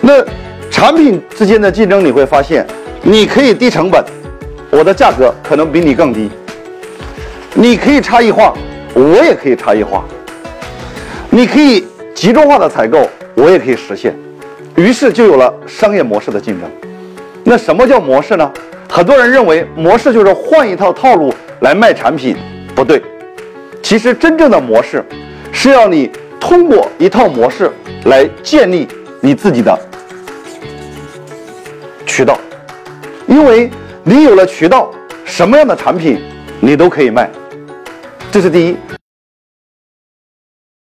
那产品之间的竞争，你会发现，你可以低成本，我的价格可能比你更低；你可以差异化，我也可以差异化；你可以集中化的采购，我也可以实现。于是就有了商业模式的竞争。那什么叫模式呢？很多人认为模式就是换一套套路来卖产品，不对。其实真正的模式是要你通过一套模式来建立你自己的渠道，因为你有了渠道，什么样的产品你都可以卖。这是第一。